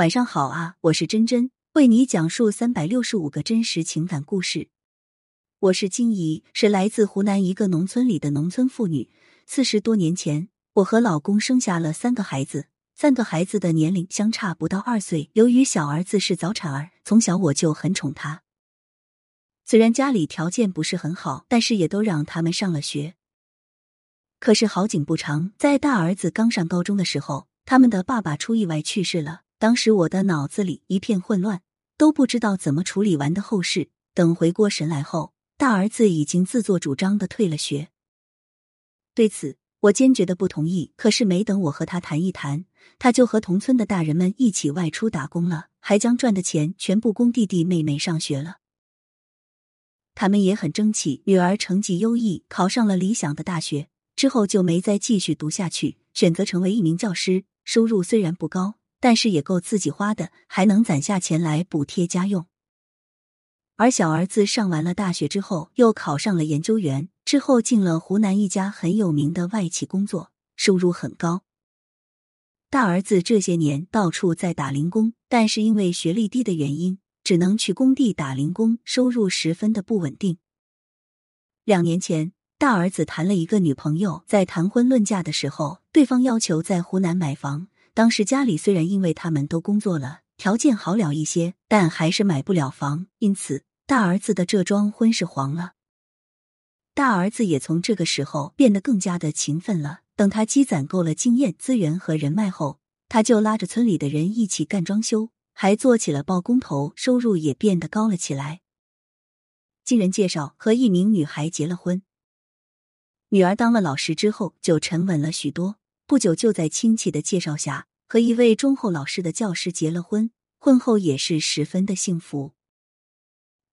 晚上好啊，我是真真，为你讲述三百六十五个真实情感故事。我是金怡，是来自湖南一个农村里的农村妇女。四十多年前，我和老公生下了三个孩子，三个孩子的年龄相差不到二岁。由于小儿子是早产儿，从小我就很宠他。虽然家里条件不是很好，但是也都让他们上了学。可是好景不长，在大儿子刚上高中的时候，他们的爸爸出意外去世了。当时我的脑子里一片混乱，都不知道怎么处理完的后事。等回过神来后，大儿子已经自作主张的退了学。对此，我坚决的不同意。可是没等我和他谈一谈，他就和同村的大人们一起外出打工了，还将赚的钱全部供弟弟妹妹上学了。他们也很争气，女儿成绩优异，考上了理想的大学，之后就没再继续读下去，选择成为一名教师，收入虽然不高。但是也够自己花的，还能攒下钱来补贴家用。而小儿子上完了大学之后，又考上了研究员，之后进了湖南一家很有名的外企工作，收入很高。大儿子这些年到处在打零工，但是因为学历低的原因，只能去工地打零工，收入十分的不稳定。两年前，大儿子谈了一个女朋友，在谈婚论嫁的时候，对方要求在湖南买房。当时家里虽然因为他们都工作了，条件好了一些，但还是买不了房，因此大儿子的这桩婚事黄了。大儿子也从这个时候变得更加的勤奋了。等他积攒够了经验、资源和人脉后，他就拉着村里的人一起干装修，还做起了包工头，收入也变得高了起来。经人介绍，和一名女孩结了婚，女儿当了老师之后，就沉稳了许多。不久，就在亲戚的介绍下，和一位忠厚老实的教师结了婚。婚后也是十分的幸福。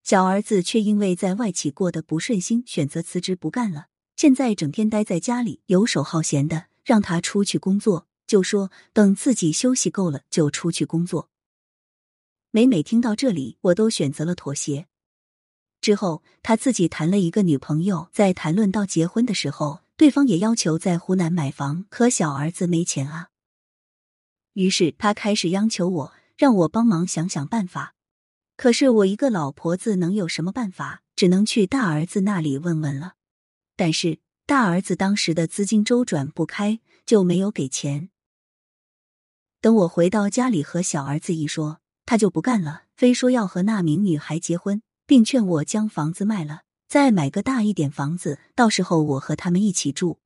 小儿子却因为在外企过得不顺心，选择辞职不干了。现在整天待在家里，游手好闲的，让他出去工作，就说等自己休息够了就出去工作。每每听到这里，我都选择了妥协。之后，他自己谈了一个女朋友，在谈论到结婚的时候。对方也要求在湖南买房，可小儿子没钱啊。于是他开始央求我，让我帮忙想想办法。可是我一个老婆子能有什么办法？只能去大儿子那里问问了。但是大儿子当时的资金周转不开，就没有给钱。等我回到家里和小儿子一说，他就不干了，非说要和那名女孩结婚，并劝我将房子卖了。再买个大一点房子，到时候我和他们一起住。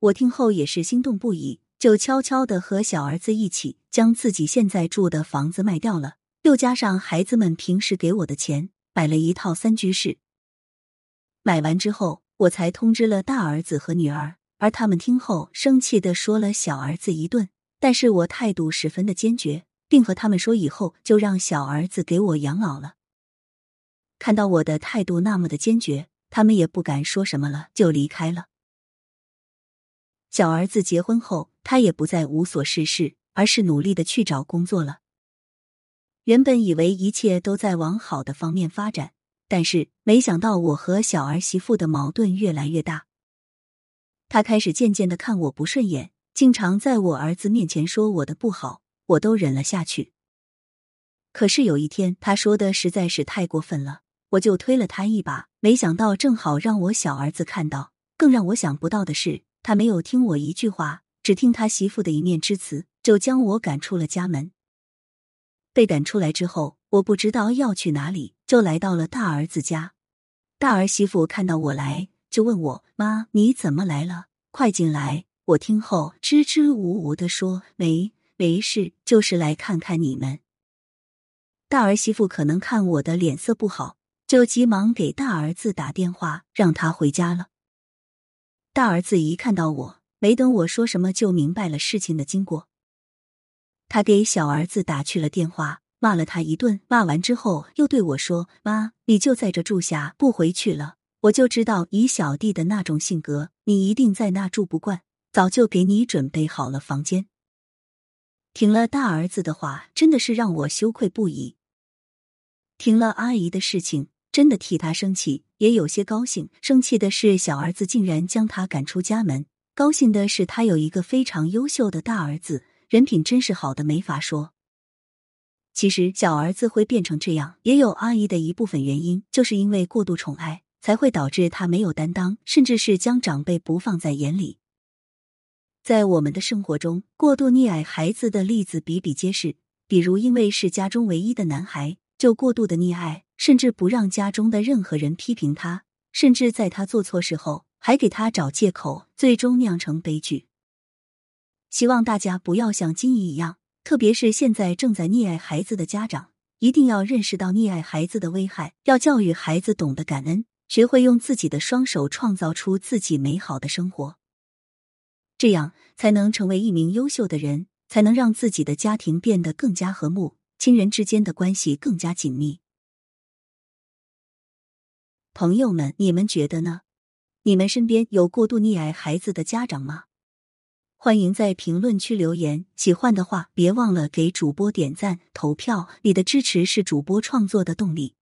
我听后也是心动不已，就悄悄的和小儿子一起将自己现在住的房子卖掉了，又加上孩子们平时给我的钱，买了一套三居室。买完之后，我才通知了大儿子和女儿，而他们听后生气的说了小儿子一顿，但是我态度十分的坚决，并和他们说以后就让小儿子给我养老了。看到我的态度那么的坚决，他们也不敢说什么了，就离开了。小儿子结婚后，他也不再无所事事，而是努力的去找工作了。原本以为一切都在往好的方面发展，但是没想到我和小儿媳妇的矛盾越来越大。他开始渐渐的看我不顺眼，经常在我儿子面前说我的不好，我都忍了下去。可是有一天，他说的实在是太过分了。我就推了他一把，没想到正好让我小儿子看到。更让我想不到的是，他没有听我一句话，只听他媳妇的一面之词，就将我赶出了家门。被赶出来之后，我不知道要去哪里，就来到了大儿子家。大儿媳妇看到我来，就问我：“妈，你怎么来了？快进来！”我听后支支吾吾的说：“没没事，就是来看看你们。”大儿媳妇可能看我的脸色不好。就急忙给大儿子打电话，让他回家了。大儿子一看到我，没等我说什么，就明白了事情的经过。他给小儿子打去了电话，骂了他一顿。骂完之后，又对我说：“妈，你就在这住下，不回去了。我就知道以小弟的那种性格，你一定在那住不惯，早就给你准备好了房间。”听了大儿子的话，真的是让我羞愧不已。听了阿姨的事情。真的替他生气，也有些高兴。生气的是小儿子竟然将他赶出家门；高兴的是他有一个非常优秀的大儿子，人品真是好的没法说。其实小儿子会变成这样，也有阿姨的一部分原因，就是因为过度宠爱，才会导致他没有担当，甚至是将长辈不放在眼里。在我们的生活中，过度溺爱孩子的例子比比皆是。比如，因为是家中唯一的男孩，就过度的溺爱，甚至不让家中的任何人批评他，甚至在他做错事后还给他找借口，最终酿成悲剧。希望大家不要像金怡一样，特别是现在正在溺爱孩子的家长，一定要认识到溺爱孩子的危害，要教育孩子懂得感恩，学会用自己的双手创造出自己美好的生活。这样才能成为一名优秀的人，才能让自己的家庭变得更加和睦，亲人之间的关系更加紧密。朋友们，你们觉得呢？你们身边有过度溺爱孩子的家长吗？欢迎在评论区留言，喜欢的话别忘了给主播点赞、投票，你的支持是主播创作的动力。